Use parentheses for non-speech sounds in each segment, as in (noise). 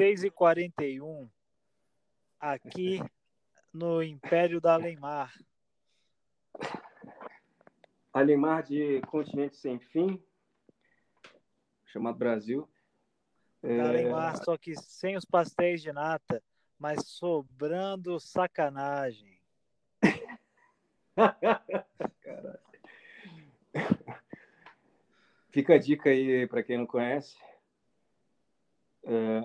16 e 41 aqui no Império da Alemar. Alemar de continente sem fim, chamado Brasil. É... Alemar, só que sem os pastéis de nata, mas sobrando sacanagem. (laughs) Caralho. Fica a dica aí para quem não conhece. É,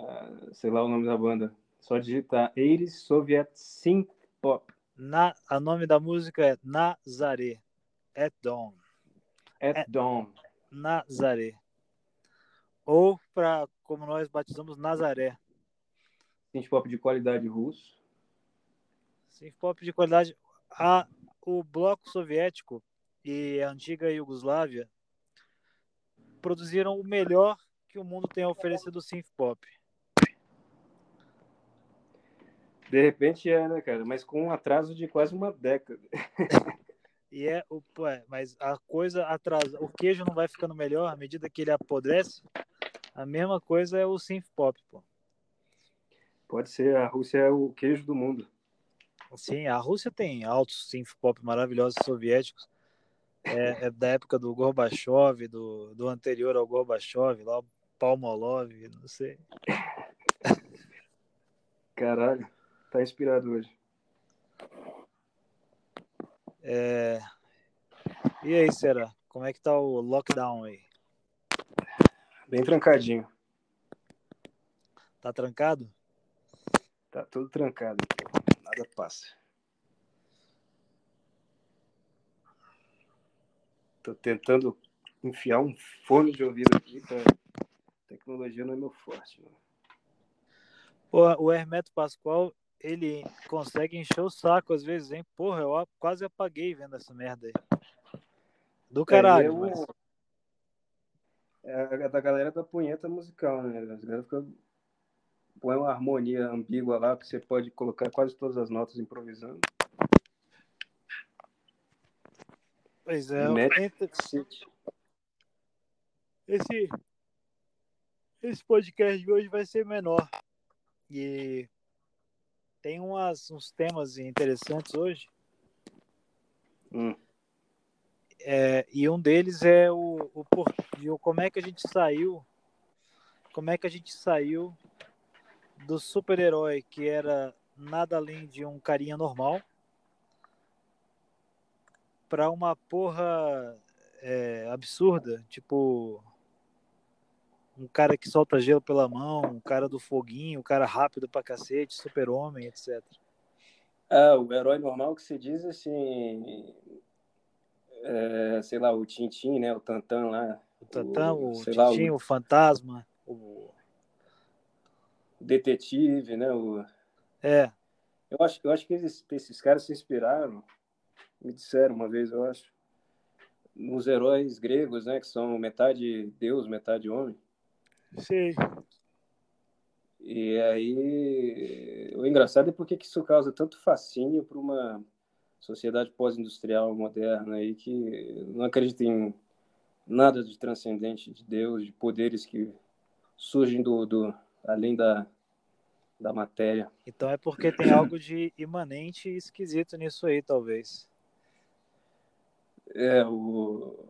sei lá o nome da banda. Só digitar Eiris Soviet Synth Pop. Na, a nome da música é Nazaré. At Dawn. At, At Dawn. Nazaré. Ou, para como nós batizamos, Nazaré. Synth pop de qualidade russo. Synth pop de qualidade. A, o bloco soviético e a antiga Iugoslávia produziram o melhor que o mundo tem a oferecer do synth pop. De repente é, né, cara? Mas com um atraso de quase uma década. (laughs) e é, o, é, mas a coisa atrasa. O queijo não vai ficando melhor à medida que ele apodrece. A mesma coisa é o synth pop, pô. Pode ser, a Rússia é o queijo do mundo. Sim, a Rússia tem altos synth pop maravilhosos soviéticos é, é, da época do Gorbachev, do, do anterior ao Gorbachev, lá o Palmolov, não sei. Caralho, tá inspirado hoje. É... E aí, será? Como é que tá o lockdown aí? Bem trancadinho. Tá trancado? Tá tudo trancado. Nada passa. Tô tentando enfiar um fone de ouvido aqui, tá? Tecnologia não é meu forte. Mano. Porra, o Hermeto Pascoal, ele consegue encher o saco às vezes, hein? Porra, eu quase apaguei vendo essa merda aí. Do caralho, é, eu... mas... É da galera da punheta musical, né? As galera fica... põe uma harmonia ambígua lá, que você pode colocar quase todas as notas improvisando. Pois é, esse, esse podcast de hoje vai ser menor. E tem umas, uns temas interessantes hoje. Hum. É, e um deles é o, o, o como é que a gente saiu como é que a gente saiu do super-herói que era nada além de um carinha normal pra uma porra é, absurda, tipo um cara que solta gelo pela mão, um cara do foguinho, um cara rápido pra cacete, super-homem, etc. Ah, o herói normal que se diz assim, é, sei lá, o Tintin, né, o Tantan lá. O Tantan, o, o Tintin, o... o... Fantasma, o detetive, né, o É. Eu acho, eu acho que esses, esses caras se inspiraram me disseram uma vez, eu acho, nos heróis gregos, né, que são metade Deus, metade homem. Sim. E aí, o engraçado é porque que isso causa tanto fascínio para uma sociedade pós-industrial moderna aí que não acredita em nada de transcendente de Deus, de poderes que surgem do, do além da, da matéria. Então é porque tem algo de imanente e esquisito nisso aí, talvez. É, o,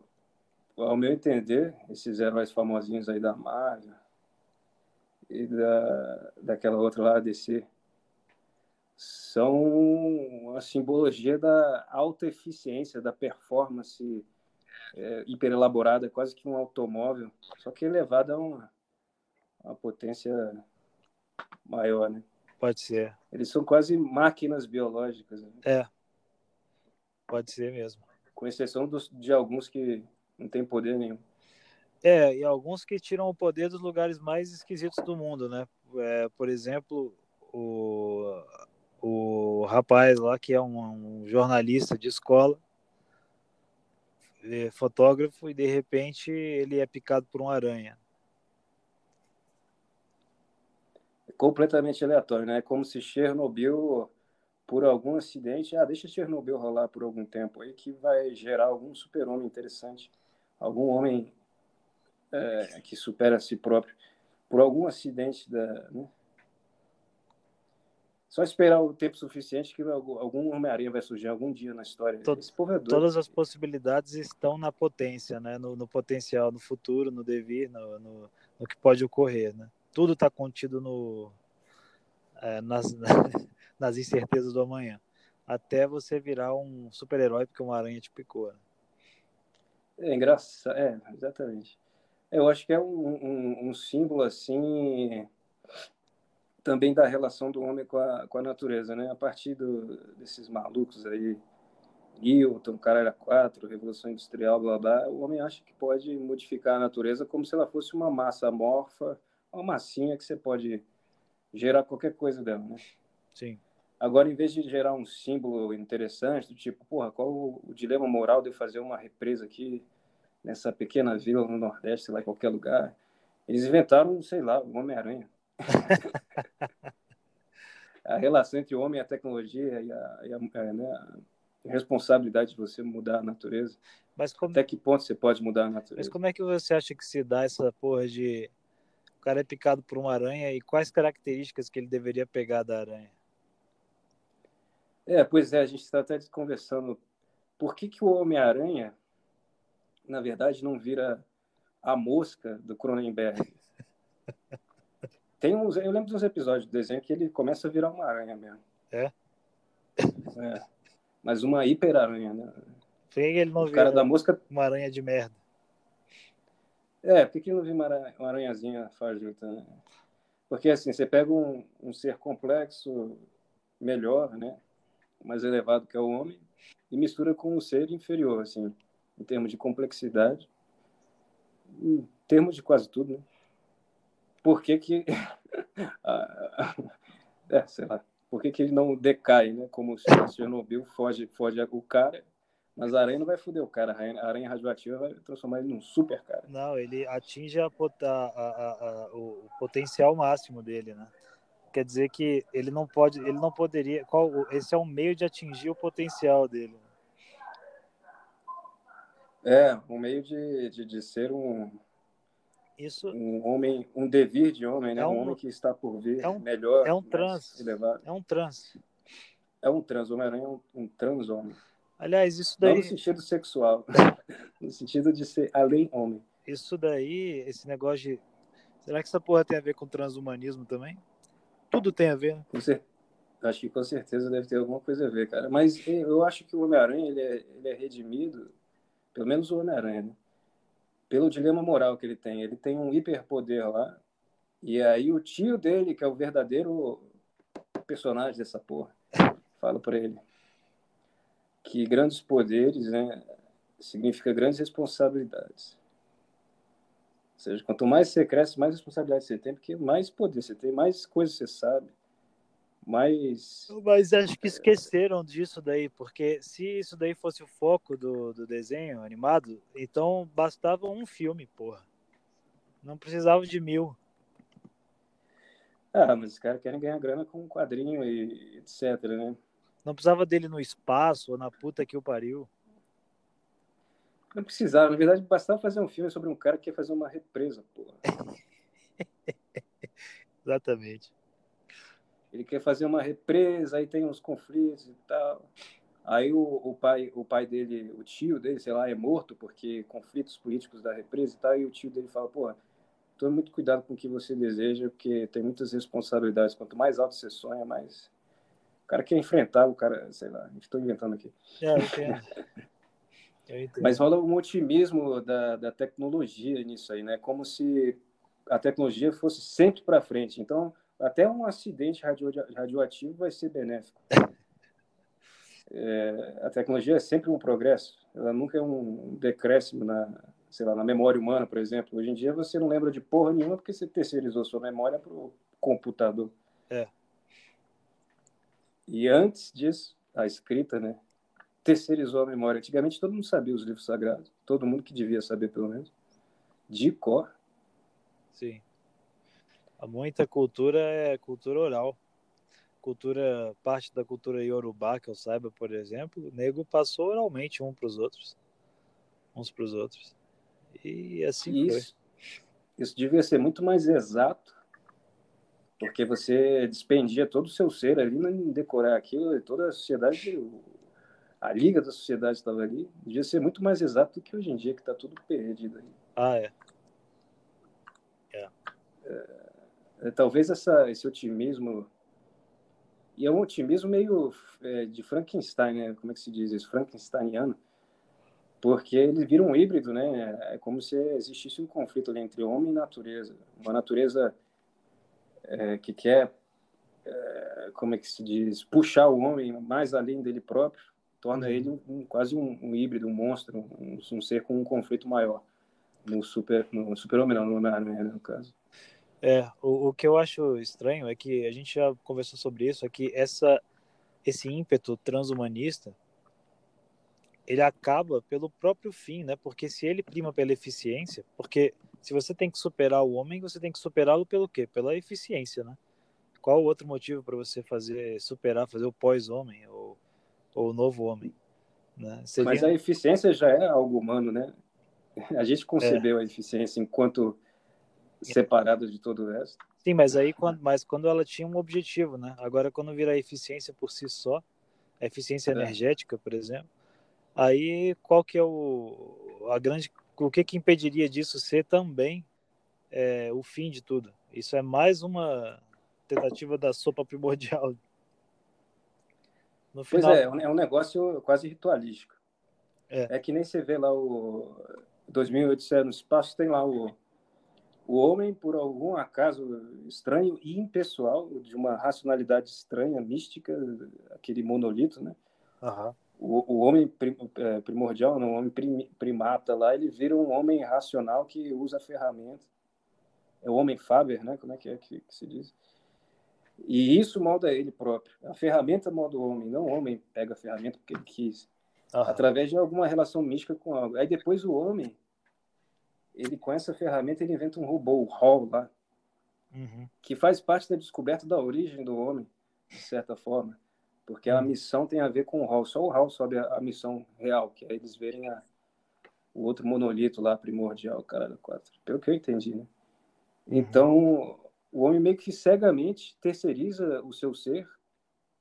ao meu entender, esses heróis famosinhos aí da Marvel e da, daquela outra lá, DC, são a simbologia da alta eficiência, da performance é, hiper elaborada, quase que um automóvel, só que elevada a uma, uma potência maior, né? Pode ser. Eles são quase máquinas biológicas. Né? É, pode ser mesmo com exceção dos, de alguns que não têm poder nenhum. É, e alguns que tiram o poder dos lugares mais esquisitos do mundo, né? É, por exemplo, o, o rapaz lá que é um, um jornalista de escola, é, fotógrafo e de repente ele é picado por uma aranha. É completamente aleatório, né? É como se Chernobyl, por algum acidente, ah, deixa Chernobyl rolar por algum tempo aí que vai gerar algum super-homem interessante, algum homem é, que supera a si próprio por algum acidente da, né? Só esperar o tempo suficiente que algum Homem-Aranha vai surgir algum dia na história. Todo, é. Todas as possibilidades estão na potência, né? no, no potencial, no futuro, no devir, no, no, no que pode ocorrer. Né? Tudo está contido no, é, nas, (laughs) nas incertezas do amanhã. Até você virar um super-herói porque uma aranha te picou. Né? É engraçado, é, exatamente. Eu acho que é um, um, um símbolo assim também da relação do homem com a, com a natureza, né? A partir do, desses malucos aí, Newton, Caralho 4, Revolução Industrial, blá blá, o homem acha que pode modificar a natureza como se ela fosse uma massa amorfa, uma massinha que você pode gerar qualquer coisa dela, né? Sim. Agora, em vez de gerar um símbolo interessante, do tipo, porra, qual o, o dilema moral de fazer uma represa aqui nessa pequena vila no Nordeste, lá em qualquer lugar, eles inventaram, sei lá, o Homem-Aranha. (laughs) a relação entre o homem e a tecnologia e a, e a, é, né, a, responsabilidade de você mudar a natureza. Mas como... Até que ponto você pode mudar a natureza? Mas como é que você acha que se dá essa porra de o cara é picado por uma aranha e quais características que ele deveria pegar da aranha? É, pois é, a gente está até conversando. Por que, que o Homem-Aranha, na verdade, não vira a mosca do Cronenberg? Tem uns, eu lembro dos episódios do desenho que ele começa a virar uma aranha mesmo. É? É. Mas uma hiper-aranha, né? Por que ele não o cara da música... uma aranha de merda? É, por que não vi uma, aranha, uma aranhazinha fajuta, né? Porque assim, você pega um, um ser complexo, melhor, né? Mais elevado que é o homem, e mistura com um ser inferior, assim, em termos de complexidade, em termos de quase tudo, né? por que que (laughs) é, sei lá, por que que ele não decai, né? Como se Chernobyl foge, foge o cara, mas a aranha não vai foder o cara, a aranha radioativa vai transformar ele num super cara. Não, ele atinge a, a, a, o potencial máximo dele, né? Quer dizer que ele não pode, ele não poderia, qual, esse é um meio de atingir o potencial dele. É, um meio de, de, de ser um, isso um homem, um devir de homem, né? É um, um, homem que está por vir é um, melhor, é um trans, elevado. É um trans. É um trans, Homem-Aranha é um, um trans homem. Aliás, isso daí. Não no sentido sexual, (laughs) no sentido de ser além homem. Isso daí, esse negócio de. Será que essa porra tem a ver com transhumanismo também? Tudo tem a ver? Com cer... Acho que com certeza deve ter alguma coisa a ver, cara. Mas eu acho que o Homem-Aranha ele é, ele é redimido, pelo menos o Homem-Aranha, né? pelo dilema moral que ele tem. Ele tem um hiperpoder lá, e aí o tio dele, que é o verdadeiro personagem dessa porra, fala para ele que grandes poderes né, significa grandes responsabilidades. Ou seja, quanto mais você cresce, mais responsabilidade você tem, porque mais poder você tem, mais coisas você sabe. Mas. Mas acho que esqueceram disso daí, porque se isso daí fosse o foco do, do desenho animado, então bastava um filme, porra. Não precisava de mil. Ah, mas os caras querem ganhar grana com um quadrinho e etc, né? Não precisava dele no espaço ou na puta que o pariu. Não precisava, na verdade, bastava fazer um filme sobre um cara que quer fazer uma represa, porra. (laughs) Exatamente ele quer fazer uma represa, aí tem uns conflitos e tal. Aí o, o, pai, o pai dele, o tio dele, sei lá, é morto porque conflitos políticos da represa e tal, e o tio dele fala, pô, tome muito cuidado com o que você deseja, porque tem muitas responsabilidades. Quanto mais alto você sonha, mais... O cara quer enfrentar o cara, sei lá, estou inventando aqui. É, eu. (laughs) Mas rola um otimismo da, da tecnologia nisso aí, né? Como se a tecnologia fosse sempre para frente. Então, até um acidente radio, radioativo vai ser benéfico. (laughs) É, a tecnologia é sempre um progresso, ela nunca é um decréscimo na, sei lá, na memória humana, por exemplo. Hoje em dia você não lembra de porra nenhuma porque você terceirizou sua memória para o computador. É. E antes disso, a escrita, né? Terceirizou a memória. Antigamente todo mundo sabia os livros sagrados, todo mundo que devia saber pelo menos, de cor. Sim. Muita cultura é cultura oral. Cultura, parte da cultura iorubá, que eu saiba, por exemplo, o nego passou oralmente um para os outros. Uns para os outros. E assim isso, foi. Isso devia ser muito mais exato, porque você despendia todo o seu ser ali em decorar aquilo, e toda a sociedade, a liga da sociedade estava ali. Devia ser muito mais exato do que hoje em dia, que está tudo perdido aí. Ah, é. É. é. talvez essa, esse otimismo e é um otimismo meio é, de Frankenstein, né? Como é que se diz isso? Frankensteiniano porque ele vira um híbrido, né? É como se existisse um conflito ali entre homem e natureza, uma natureza é, que quer, é, como é que se diz, puxar o homem mais além dele próprio, torna ele um, quase um, um, híbrido, um monstro, um, um, ser com um conflito maior no super, no super homem não, no homem no caso. É, o, o que eu acho estranho é que a gente já conversou sobre isso, é que essa esse ímpeto transhumanista ele acaba pelo próprio fim, né? Porque se ele prima pela eficiência, porque se você tem que superar o homem, você tem que superá-lo pelo quê? Pela eficiência, né? Qual o outro motivo para você fazer superar, fazer o pós-homem ou, o novo homem? Né? Seria... Mas a eficiência já é algo humano, né? A gente concebeu é. a eficiência enquanto separada de todo o resto. Sim, mas aí quando, mas quando ela tinha um objetivo, né? Agora quando vira a eficiência por si só, a eficiência é. energética, por exemplo, Aí, qual que é o a grande o que que impediria disso ser também é, o fim de tudo? Isso é mais uma tentativa da sopa primordial. No final... Pois é, é um negócio quase ritualístico. É. é que nem você vê lá o 2008 no espaço, tem lá o, o homem, por algum acaso estranho e impessoal, de uma racionalidade estranha, mística, aquele monolito, né? Uhum o, o homem é, primordial, não, o homem primata lá, ele vira um homem racional que usa a ferramenta. É o homem Faber, né? Como é que é que, que se diz? E isso molda ele próprio. A ferramenta molda o homem, não o homem pega a ferramenta porque ele quis. Através de alguma relação mística com algo. Aí depois o homem, ele com essa ferramenta, ele inventa um robô, o Hall lá, uhum. que faz parte da descoberta da origem do homem, de certa forma porque a hum. missão tem a ver com o Hall. Só o Hall sabe a, a missão real, que é eles verem a, o outro monolito lá primordial, cara do 4. Pelo que eu entendi, né? Uhum. Então, o homem meio que cegamente terceiriza o seu ser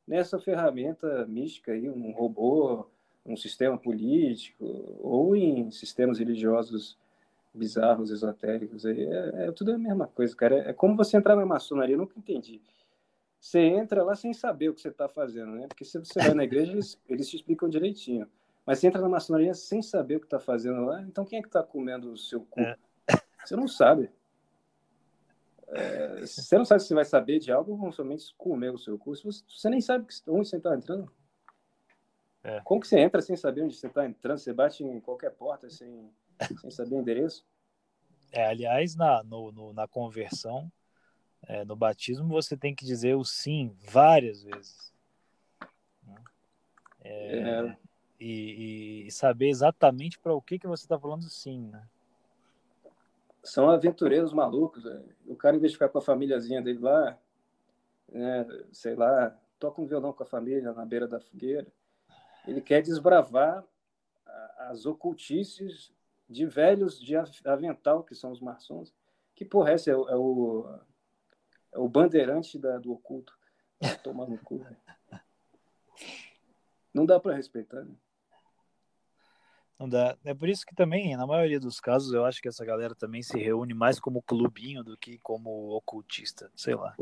nessa ferramenta mística aí, um robô, um sistema político, ou em sistemas religiosos bizarros, esotéricos. Aí é, é tudo a mesma coisa, cara. É, é como você entrar na maçonaria, eu nunca entendi você entra lá sem saber o que você está fazendo, né? Porque se você vai na igreja, eles, eles te explicam direitinho. Mas você entra na maçonaria sem saber o que está fazendo lá, então quem é que está comendo o seu cu? É. Você não sabe. É, você não sabe se você vai saber de algo ou somente comer o seu cu. Você, você nem sabe onde você está entrando. É. Como que você entra sem saber onde você está entrando? Você bate em qualquer porta sem, sem saber o endereço? É, aliás, na, no, no, na conversão, é, no batismo você tem que dizer o sim várias vezes. É, é. E, e, saber exatamente para o que, que você está falando sim, né? São aventureiros malucos. Véio. O cara, em vez de ficar com a famíliazinha dele lá, né, sei lá, toca um violão com a família na beira da fogueira, ele quer desbravar as ocultices de velhos de avental, que são os maçons. Que porra, essa é o, é o é o bandeirante da, do oculto. Tomar no cu. Não dá para respeitar, né? Não dá. É por isso que também, na maioria dos casos, eu acho que essa galera também se reúne mais como clubinho do que como ocultista, sei lá.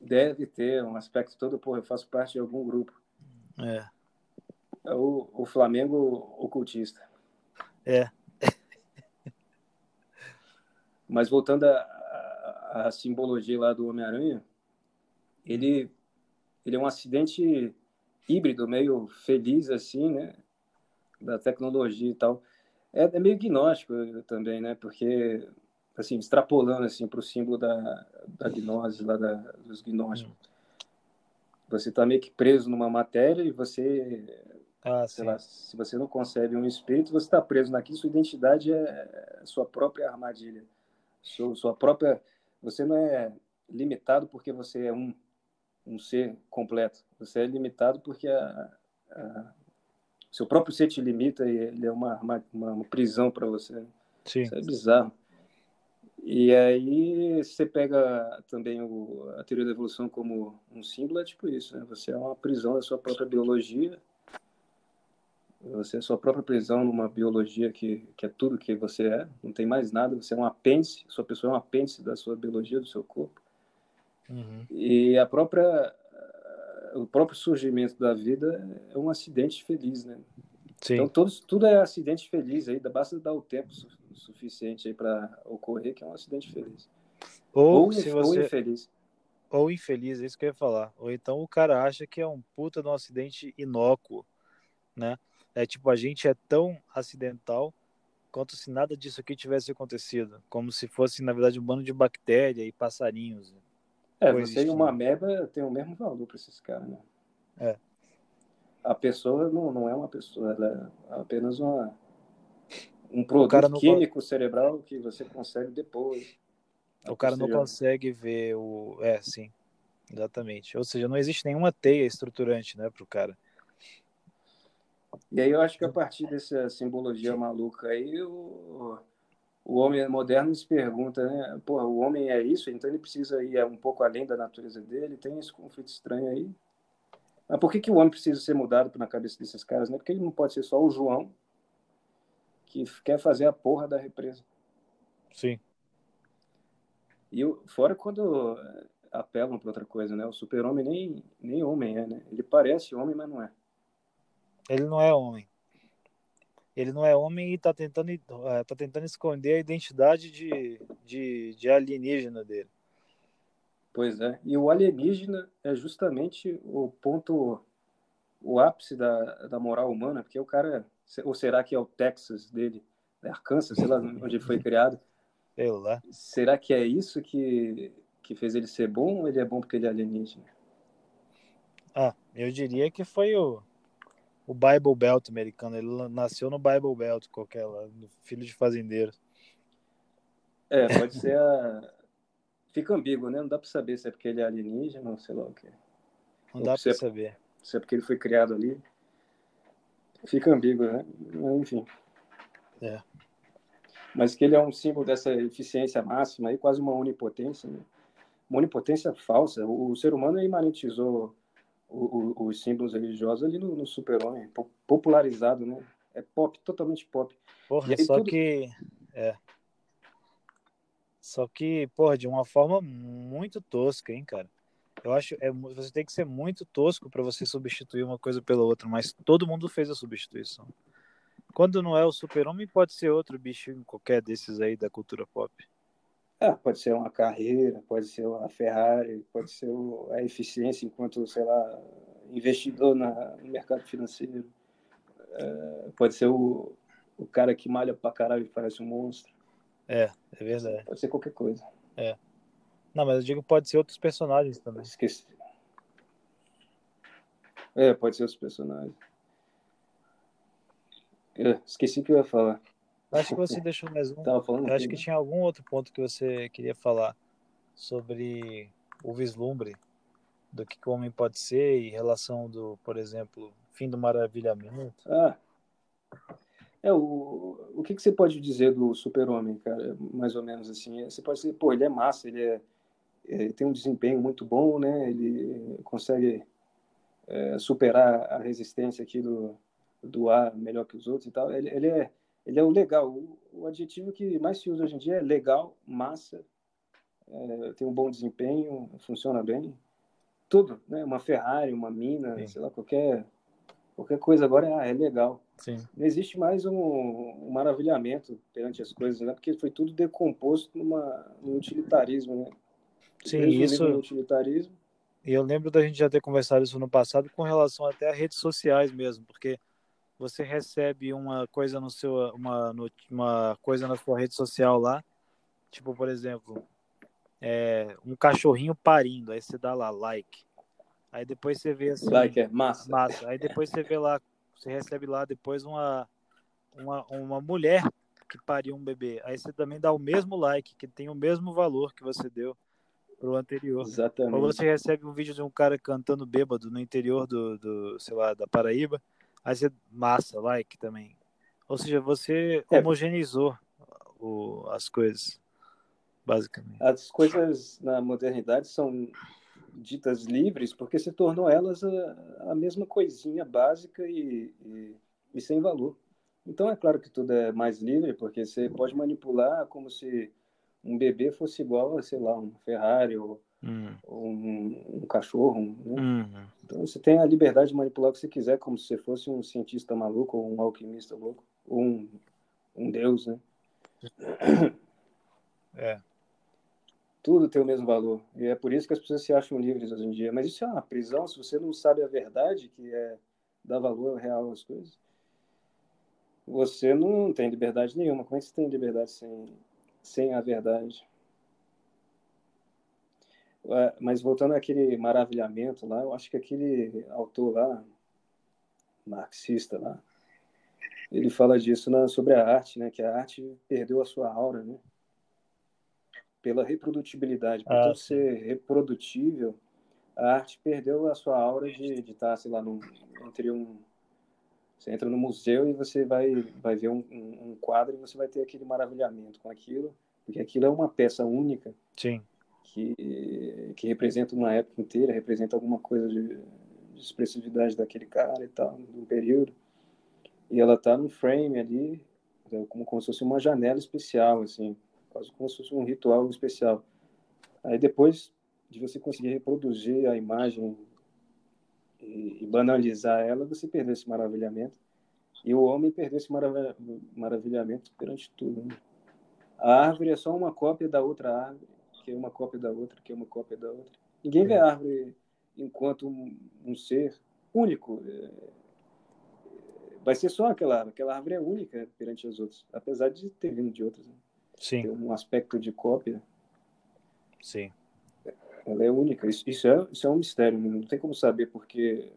Deve ter um aspecto todo, porra, eu faço parte de algum grupo. É. É o, o Flamengo ocultista. É. (laughs) Mas voltando a simbologia lá do Homem-Aranha, ele, ele é um acidente híbrido, meio feliz, assim, né? Da tecnologia e tal. É, é meio gnóstico também, né? Porque, assim, extrapolando, assim, para o símbolo da, da gnose, lá da, dos gnósticos. Você está meio que preso numa matéria e você Ah, sei sim. lá, se você não concebe um espírito, você está preso naquilo, sua identidade é sua própria armadilha, sua, sua própria. Você não é limitado porque você é um, um ser completo. Você é limitado porque a, a, seu próprio ser te limita e ele é uma, uma, uma prisão para você. Sim. Isso é bizarro. E aí você pega também o, a teoria da evolução como um símbolo, é tipo isso, né? Você é uma prisão da sua própria biologia, você é sua própria prisão numa biologia que, que é tudo que você é, não tem mais nada, você é um apêndice, sua pessoa é um apêndice da sua biologia, do seu corpo. Uhum. E a própria o próprio surgimento da vida é um acidente feliz, né? Sim. Então todos, tudo é acidente feliz aí, basta dar o tempo su suficiente aí para ocorrer que é um acidente feliz. Ou, Ou, se ou você infeliz. ou infeliz, é isso que eu ia falar. Ou então o cara acha que é um puta de um acidente inócuo, né? É tipo, a gente é tão acidental quanto se nada disso aqui tivesse acontecido. Como se fosse, na verdade, um bando de bactéria e passarinhos. É, você e que- uma ameba tem o mesmo valor para esses caras, né? É. A pessoa não, não é uma pessoa, ela é apenas uma, um produto químico cerebral que você consegue depois. O cara não consegue ver o. É, sim. Exatamente. Ou seja, não existe nenhuma teia estruturante, né, pro cara. E aí eu acho que a partir dessa simbologia maluca aí, o, o homem moderno se pergunta, né? Porra, o homem é isso, então ele precisa ir um pouco além da natureza dele, tem esse conflito estranho aí. Mas por que, que o homem precisa ser mudado na cabeça desses caras, né? Porque ele não pode ser só o João que quer fazer a porra da represa. Sim. E o- fora quando eh, apelam para outra coisa, né? O super-homem nem, nem homem é, né? Ele parece homem, mas não é. Ele não é homem. Ele não é homem e tá tentando, eh, tá tentando esconder a identidade de, de, de alienígena dele. Pois é. E o alienígena é justamente o ponto, o ápice da, da moral humana, porque o cara, ou será que é o Texas dele, né? Arkansas, sei lá (laughs) onde ele foi criado, Sei lá. será que é isso que, que fez ele ser bom ou ele é bom porque ele é alienígena? Ah, eu diria que foi o, o Bible Belt americano. Ele nasceu no Bible Belt, qualquer lá, filho de fazendeiro. É, pode ser a... Fica ambíguo, né? Não dá para saber se é porque ele é alienígena ou sei lá o quê. Não Ou dá pra saber. Se é porque ele foi criado ali. Fica ambíguo, né? Enfim. É. Mas que ele é um símbolo dessa eficiência máxima aí, quase uma onipotência, né? Uma onipotência falsa. O, o ser humano imanentizou o- o- os símbolos religiosos ali no, no super-homem, po- popularizado, né? É pop, totalmente pop. Porra, só tudo- que. É. Só que, porra, de uma forma muito tosca, hein, cara. Eu acho é você tem que ser muito tosco pra você substituir uma coisa pela outra, mas todo mundo fez a substituição. Quando não é o super-homem, pode ser outro bichinho qualquer desses aí da cultura pop. Ah, pode ser uma carreira, pode ser a Ferrari, pode ser a eficiência enquanto, sei lá, investidor na, no mercado financeiro. É, pode ser o, o cara que malha pra caralho e parece um monstro. É, é verdade. Pode ser qualquer coisa. Não, mas eu digo pode ser outros personagens também. Esqueci. É, pode ser os personagens. É, esqueci o que eu ia falar. Acho que você deixou mais um. Tava falando Eu acho que né? tinha algum outro ponto que você queria falar sobre o vislumbre do que, o homem pode ser e relação do, por exemplo, fim do maravilhamento. Ah, é, o, o que, que você pode dizer do super-homem, cara? Mais ou menos assim. Você pode dizer, pô, ele é massa, ele é, ele tem um desempenho muito bom, né? Ele consegue é, superar a resistência aqui do, do ar melhor que os outros e tal. Ele, ele, é, ele é o legal. O, o adjetivo que mais se usa hoje em dia é legal, massa, é, tem um bom desempenho, funciona bem. Tudo, né? Uma Ferrari, uma mina, Sim. sei lá, qualquer, qualquer coisa agora é, ah, é legal Sim. não existe mais um, um maravilhamento perante as coisas, né? Porque foi tudo decomposto numa, no utilitarismo, né? Sim, isso- utilitarismo. E eu lembro da gente já ter conversado isso no passado com relação até a redes sociais mesmo, porque você recebe uma coisa no seu uma, uma coisa na sua rede social lá, tipo, por exemplo, é, um cachorrinho parindo, aí você dá lá like. Aí depois você vê assim, Like é massa. massa. Aí depois você vê lá você recebe lá depois uma, uma, uma mulher que pariu um bebê. Aí você também dá o mesmo like, que tem o mesmo valor que você deu pro anterior. Exatamente. Ou você recebe um vídeo de um cara cantando bêbado no interior do, do sei lá, da Paraíba, aí você massa, like também. Ou seja, você é. homogeneizou o, as coisas, basicamente. As coisas na modernidade são ditas livres porque se tornou elas a, a mesma coisinha básica e, e, e sem valor. Então é claro que tudo é mais livre porque você pode manipular como se um bebê fosse igual a, sei lá, um Ferrari ou, hum. ou um, um, cachorro. Né? Uhum. Então você tem a liberdade de manipular o que você quiser, como se você fosse um cientista maluco ou um alquimista louco, ou um, um deus, né? É. Tudo tem o mesmo valor. E é por isso que as pessoas se acham livres hoje em dia. Mas isso é uma prisão se você não sabe a verdade, que é dar valor real às coisas. Você não tem liberdade nenhuma. Como é que você tem liberdade sem, sem a verdade. Mas voltando àquele maravilhamento lá, eu acho que aquele autor lá, marxista lá, ele fala disso na, sobre a arte, né? Que a arte perdeu a sua aura, né? Pela reprodutibilidade, por ah, ser reprodutível, a arte perdeu a sua aura de, de estar, sei lá, no, entre um você entra no museu e você vai, vai ver um, um, quadro e você vai ter aquele maravilhamento com aquilo, porque aquilo é uma peça única. Sim. Que, que representa uma época inteira, representa alguma coisa de, de expressividade daquele cara e tal, de um período. E ela tá no frame ali, é como, como se fosse uma janela especial, assim, quase como se fosse um ritual especial. Aí depois de você conseguir reproduzir a imagem e, e banalizar ela, você perdeu esse maravilhamento. E o homem perdeu esse marav maravilhamento perante tudo. Né? A árvore é só uma cópia da outra árvore, que é uma cópia da outra, que é uma cópia da outra. Ninguém vê a árvore enquanto um, um ser único. É, vai ser só aquela árvore. Aquela árvore é única perante as outras, apesar de ter vindo de outras. Né? Sim. Tem um aspecto de cópia. Sim. Ela é única. Isso, isso, é, isso é um mistério. Né? Não tem como saber porque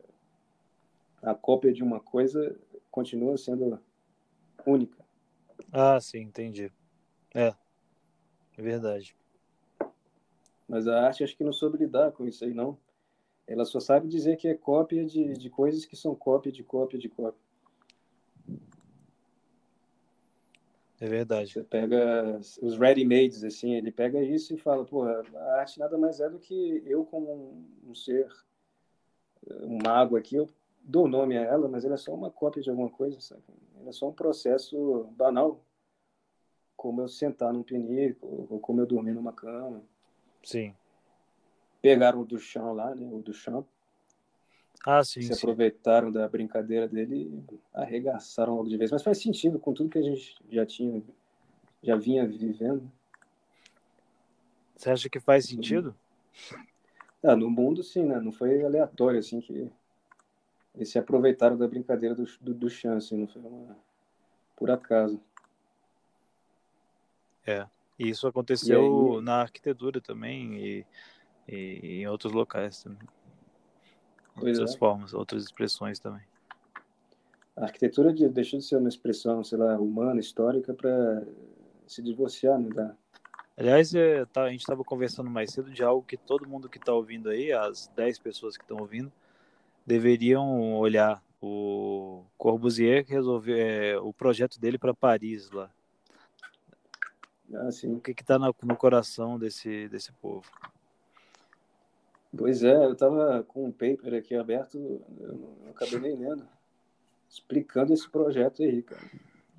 a cópia de uma coisa continua sendo única. Ah, sim, entendi. É, é verdade. Mas a arte acho que não soube lidar com isso aí, não. Ela só sabe dizer que é cópia de, de coisas que são cópia de cópia de cópia. É verdade. Você pega os ready-mades, assim, ele pega isso e fala, pô, a arte nada mais é do que eu como um, ser, um mago aqui, eu dou nome a ela, mas ela é só uma cópia de alguma coisa, sabe? Ela é só um processo banal, como eu sentar num pinico, ou como eu dormir numa cama. Sim. Pegaram o do chão lá, né, o do chão. Ah, sim. Se sim. aproveitaram da brincadeira dele e arregaçaram logo de vez. Mas faz sentido com tudo que a gente já tinha, já vinha vivendo. Você acha que faz sentido? Ah, no mundo, sim, né? Não foi aleatório, assim, que eles se aproveitaram da brincadeira do, do, do Chance, não foi uma... por acaso. É, e isso aconteceu aí... na arquitetura também e, e, em outros locais também. Pois outras é. formas, outras expressões também. A arquitetura de, deixou de ser uma expressão, sei lá, humana, histórica, para se divorciar, né? Da... Aliás, é, tá, a gente estava conversando mais cedo de algo que todo mundo que está ouvindo aí, as 10 pessoas que estão ouvindo, deveriam olhar. O Corbusier resolveu é, o projeto dele para Paris lá. Ah, sim. O que está no, no coração desse, desse povo? Pois é, eu estava com um paper aqui aberto, eu não acabei nem lendo, explicando esse projeto aí, cara.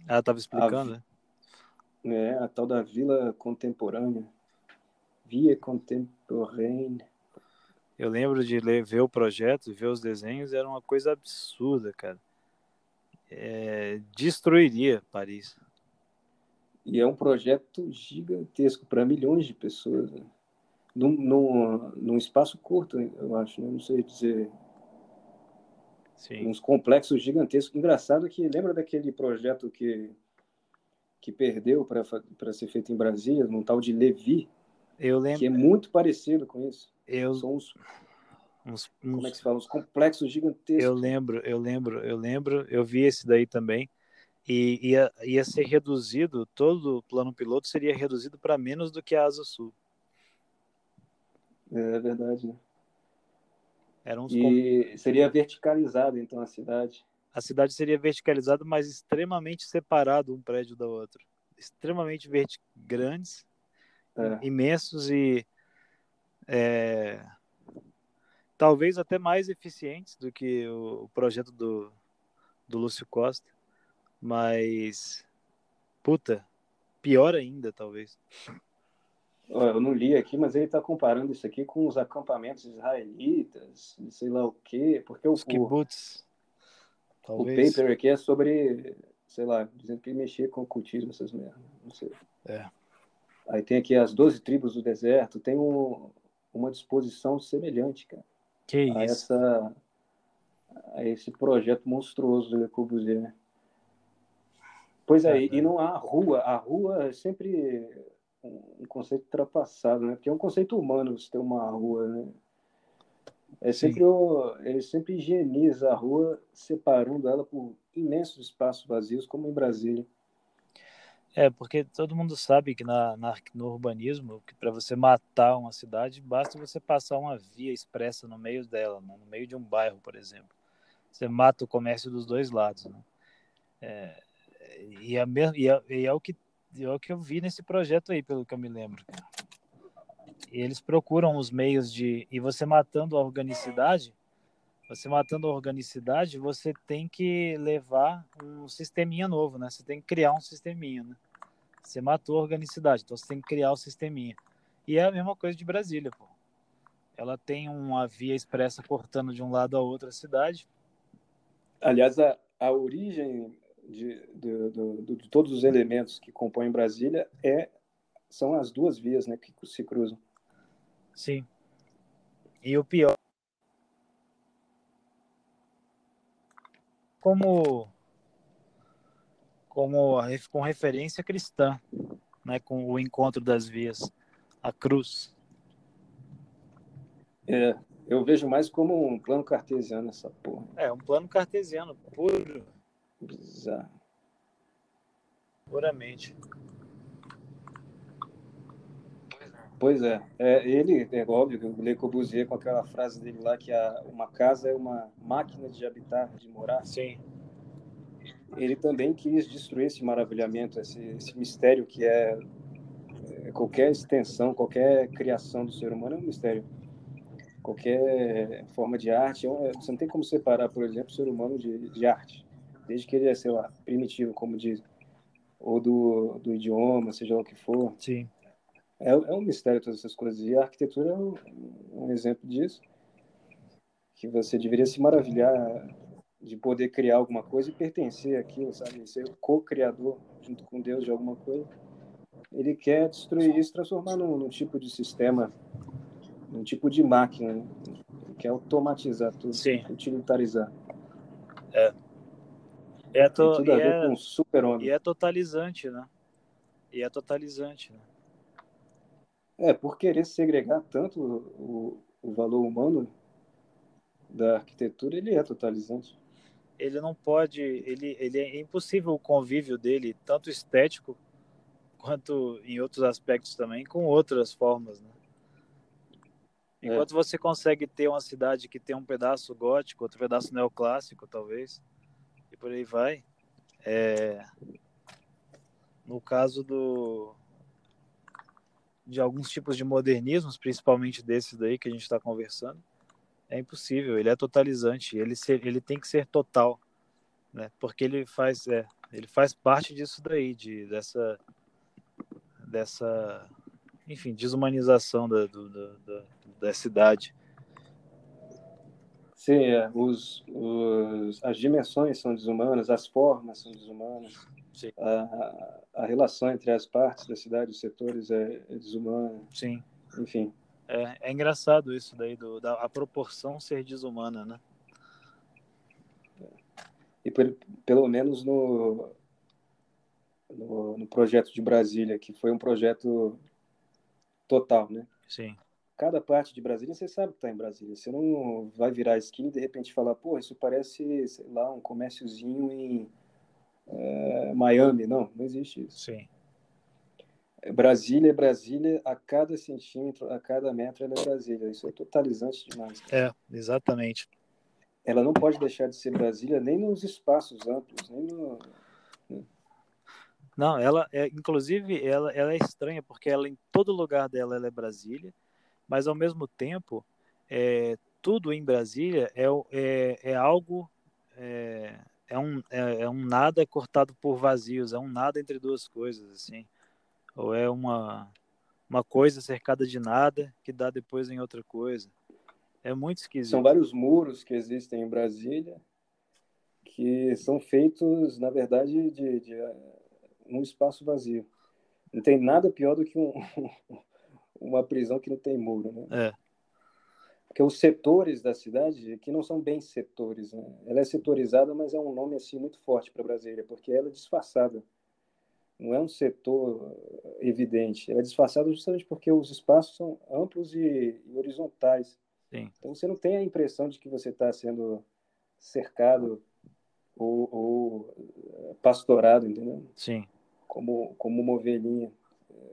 Ah, estava explicando, a, né? É, a tal da Vila Contemporânea. Via Contemporânea. Eu lembro de ler, ver o projeto, ver os desenhos, era uma coisa absurda, cara. É, destruiria Paris. E é um projeto gigantesco para milhões de pessoas. Né? num, num, num espaço curto, eu acho, né? não sei dizer. Sim. Uns complexos gigantescos. Engraçado que lembra daquele projeto que, que perdeu para ser feito em Brasília, num tal de Levi? Eu lembro. Que é muito parecido com isso. Eu... São uns uns, uns, como é que se fala, uns complexos gigantescos. Eu lembro, eu lembro, eu lembro, eu vi esse daí também. E ia, ia ser reduzido, todo o plano piloto seria reduzido para menos do que a Asa Sul. É verdade, né? Eram e com... seria verticalizado, então, a cidade. A cidade seria verticalizada, mas extremamente separado um prédio da outra. Extremamente vert... grandes, é. imensos e é... talvez até mais eficientes do que o projeto do, do Lúcio Costa. Mas, puta, pior ainda, talvez. Eu não li aqui, mas ele está comparando isso aqui com os acampamentos israelitas, sei lá o quê, porque os o, kibbutz, o paper aqui é sobre, sei lá, dizendo que ele mexia com ocultismo, essas merdas, não sei. É. Aí tem aqui as 12 tribos do deserto, tem um, uma disposição semelhante, cara. Que a isso? Essa, a esse projeto monstruoso do Le Corbusier. Pois é, é, e não há rua. A rua é sempre um conceito ultrapassado, né? Porque é um conceito humano você ter uma rua, né? É sempre o, ele sempre higieniza a rua, separando ela por imensos espaços vazios, como em Brasília. É, porque todo mundo sabe que na, na no urbanismo, que para você matar uma cidade, basta você passar uma via expressa no meio dela, né? no meio de um bairro, por exemplo. Você mata o comércio dos dois lados, né? É, e, é, e, é, e é o que é o que eu vi nesse projeto aí, pelo que eu me lembro. E eles procuram os meios de. E você matando a organicidade, você matando a organicidade, você tem que levar um sisteminha novo, né? Você tem que criar um sisteminha, né? Você matou a organicidade, então você tem que criar o sisteminha. E é a mesma coisa de Brasília, pô. Ela tem uma via expressa cortando de um lado a outro a cidade. Aliás, a, a origem de, de, de, de, todos os elementos que compõem Brasília é são as duas vias né, que se cruzam. Sim. E o pior. Como, como com referência cristã, né, com o encontro das vias, a cruz. É, eu vejo mais como um plano cartesiano essa porra. É, um plano cartesiano puro. Bizarro. Puramente. Pois é. é ele, é óbvio, o Le Corbusier com aquela frase dele lá que a, uma casa é uma máquina de habitar, de morar. Sim. Ele também quis destruir esse maravilhamento, esse, esse mistério que é, é qualquer extensão, qualquer criação do ser humano é um mistério. Qualquer forma de arte, é você não tem como separar, por exemplo, o ser humano de, de arte desde que ele é, sei lá, primitivo, como dizem, ou do, do idioma, seja lá o que for. Sim. É, é um mistério todas essas coisas. E a arquitetura é um, um exemplo disso, que você deveria se maravilhar de poder criar alguma coisa e pertencer àquilo, sabe? Ser co-criador junto com Deus de alguma coisa. Ele quer destruir isso, transformar num, num tipo de sistema, num tipo de máquina. Né? Ele quer automatizar tudo, Sim. utilitarizar. É. É to... tudo a ver é... com super-homem. E é totalizante, né? E é totalizante, né? É, por querer segregar tanto o, o valor humano da arquitetura, ele é totalizante. Ele não pode, ele, ele é impossível o convívio dele, tanto estético quanto em outros aspectos também, com outras formas, né? Enquanto é. você consegue ter uma cidade que tem um pedaço gótico, outro pedaço neoclássico, talvez, por aí vai. É, no caso do de alguns tipos de modernismos, principalmente desses daí que a gente está conversando, é impossível. Ele é totalizante. Ele ser, ele tem que ser total, né? Porque ele faz é, ele faz parte disso daí, de dessa dessa enfim desumanização da, do, da, da cidade. Sim, é. os, os, as dimensões são desumanas, as formas são desumanas, a, a, relação entre as partes da cidade, os setores é, é desumana. Sim. Enfim. É, é engraçado isso daí, do, da a proporção ser desumana, né? E por, pelo menos no, no, no projeto de Brasília, que foi um projeto total, né? Sim. Cada parte de Brasília, você sabe que está em Brasília. Você não vai virar a esquina e de repente falar, pô, isso parece, sei lá, um comérciozinho em é, Miami. Não, não existe isso. Sim. Brasília é Brasília, a cada centímetro, a cada metro ela é Brasília. Isso é totalizante demais. É, exatamente. Ela não pode deixar de ser Brasília nem nos espaços amplos, nem no. Né? Não, ela é, inclusive, ela, ela é estranha porque ela em todo lugar dela ela é Brasília, mas ao mesmo tempo, é, tudo em Brasília é, é, é algo, é, é, um, é, é um nada cortado por vazios, é um nada entre duas coisas, assim ou é uma, uma coisa cercada de nada que dá depois em outra coisa. É muito esquisito. São vários muros que existem em Brasília que são feitos, na verdade, de, de um espaço vazio. Não tem nada pior do que um, (laughs) uma prisão que não tem muro, né? É. Porque os setores da cidade, que não são bem setores, né? Ela é setorizada, mas é um nome assim muito forte para Brasília, porque ela é disfarçada não é um setor evidente. É disfarçado justamente porque os espaços são amplos e, e horizontais. Sim. Então você não tem a impressão de que você está sendo cercado ou, ou, eh, pastorado, entendeu? Sim. Como, como uma ovelhinha.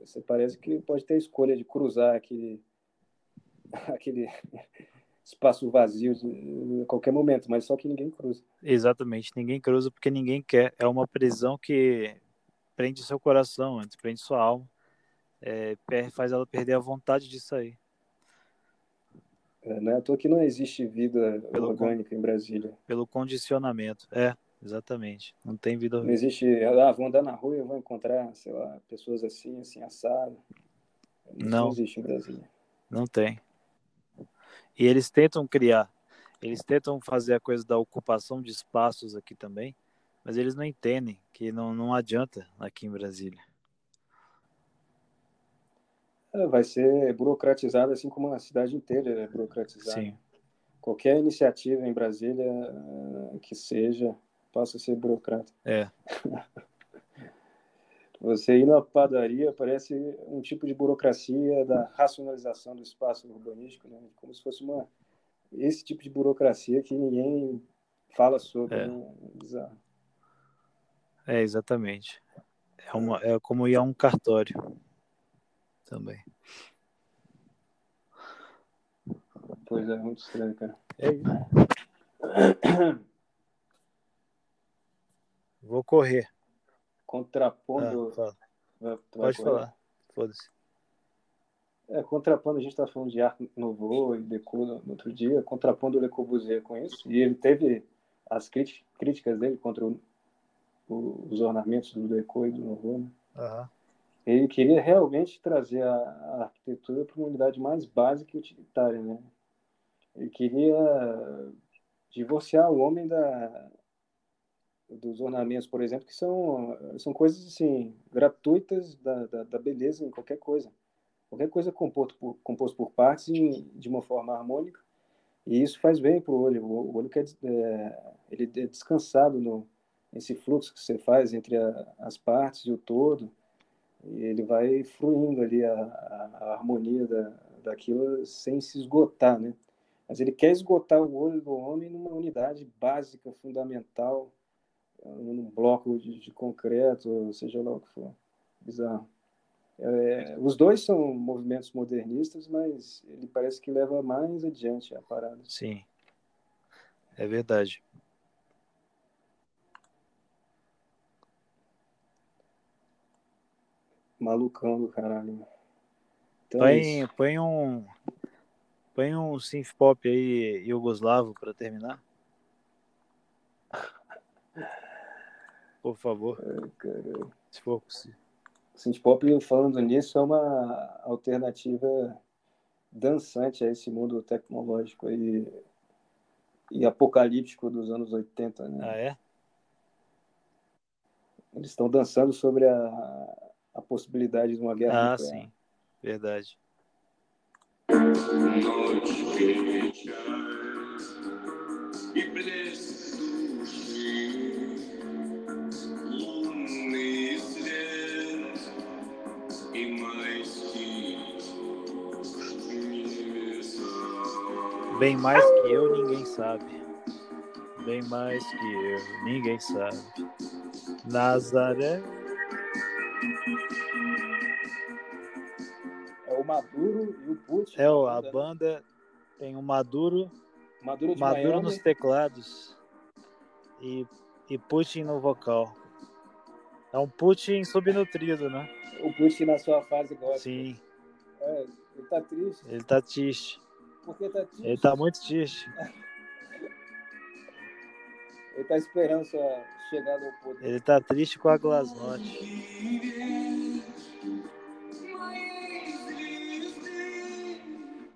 Você parece que pode ter a escolha de cruzar aquele, (laughs) aquele espaço vazio a qualquer momento, mas só que ninguém cruza. Exatamente, ninguém cruza porque ninguém quer. É uma prisão que prende seu coração, prende sua alma, é, faz ela perder a vontade de sair. É, não é à toa que não existe vida pelo orgânica em Brasília. Pelo condicionamento, é, exatamente. Não tem vida. Não existe, ah, vou andar na rua e vou encontrar, sei lá, pessoas assim, assim, assado. Isso não, não existe em Brasília. Não tem. E eles tentam criar, eles tentam fazer a coisa da ocupação de espaços aqui também, mas eles não entendem que não, não adianta aqui em Brasília. É, vai ser burocratizado assim como a cidade inteira é burocratizada. Sim. Qualquer iniciativa em Brasília eh, que seja passa a ser burocrata. É. (laughs) Você ir na padaria parece um tipo de burocracia da racionalização do espaço urbanístico, né? como se fosse uma esse tipo de burocracia que ninguém fala sobre. É. Né? Bizarro. É, exatamente. É, uma, é como ir a um cartório também. Pois é, muito estranho, cara. É isso. (coughs) Vou correr. Contrapondo. Ah, fala. Pode falar. Foda-se. É, contrapondo, a gente está falando de Arte Nouveau e Deco no outro dia, contrapondo o Le Corbusier com isso, e ele teve as críticas dele contra o os ornamentos do Deco e do Novo. Né? Uhum. Ele queria realmente trazer a, a arquitetura para uma unidade mais básica e utilitária. Né? Ele queria divorciar o homem da, dos ornamentos, por exemplo, que são, são coisas assim, gratuitas da, da, da beleza em qualquer coisa. Qualquer coisa composto por, composto por partes em, de uma forma harmônica. E isso faz bem para o olho. O olho quer, é, ele é descansado no, esse fluxo que você faz entre a, as partes e o todo, e ele vai fluindo ali a, a, a, harmonia da, daquilo sem se esgotar, né? Mas ele quer esgotar o olho do homem numa unidade básica, fundamental, num bloco de, de concreto, seja lá o que for. Bizarro. É, os dois são movimentos modernistas, mas ele parece que leva mais adiante a parada. Sim, é verdade. Malucão do caralho. Então põe, é põe um. Põe um synth pop aí, Yugoslavo, para terminar. Por favor. É, se for possível. Falando nisso, é uma alternativa dançante a esse mundo tecnológico e, e apocalíptico dos anos 80. Né? Ah, é? Eles estão dançando sobre a, a possibilidade de uma guerra ah, nuclear. sim, verdade. Bem mais que eu, ninguém sabe. Bem mais que eu, ninguém sabe. Nazaré. É o Maduro e o Putin. É, a banda tem o Maduro, Maduro, Maduro Miami. nos teclados e, e Putin no vocal. É um Putin subnutrido, né? O Putin na sua fase gosta. Sim, É, ele tá triste. ele tá triste. Por que tá triste? Ele tá muito triste. (laughs) Ele tá esperando sua chegada ao poder. Ele tá triste com a Glasnost.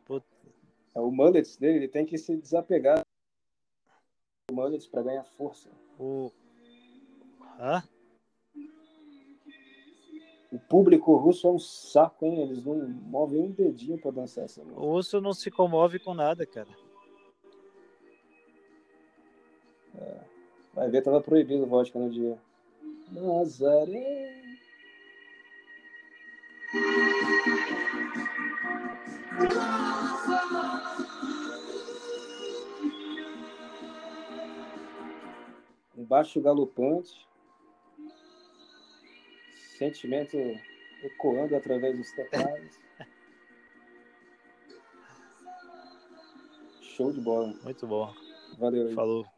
Puta, É, o Mullets dele, ele tem que se desapegar do Mullets pra ganhar força. o. Hã? O público russo é um saco, hein? Eles não movem um dedinho pra dançar essa música. O urso não se comove com nada, cara. Vai ver, tava proibido vodka no dia. Nazaré. Um baixo galopante. Sentimento ecoando através dos teclados. (laughs) Show de bola. Muito bom. Valeu aí. Falou.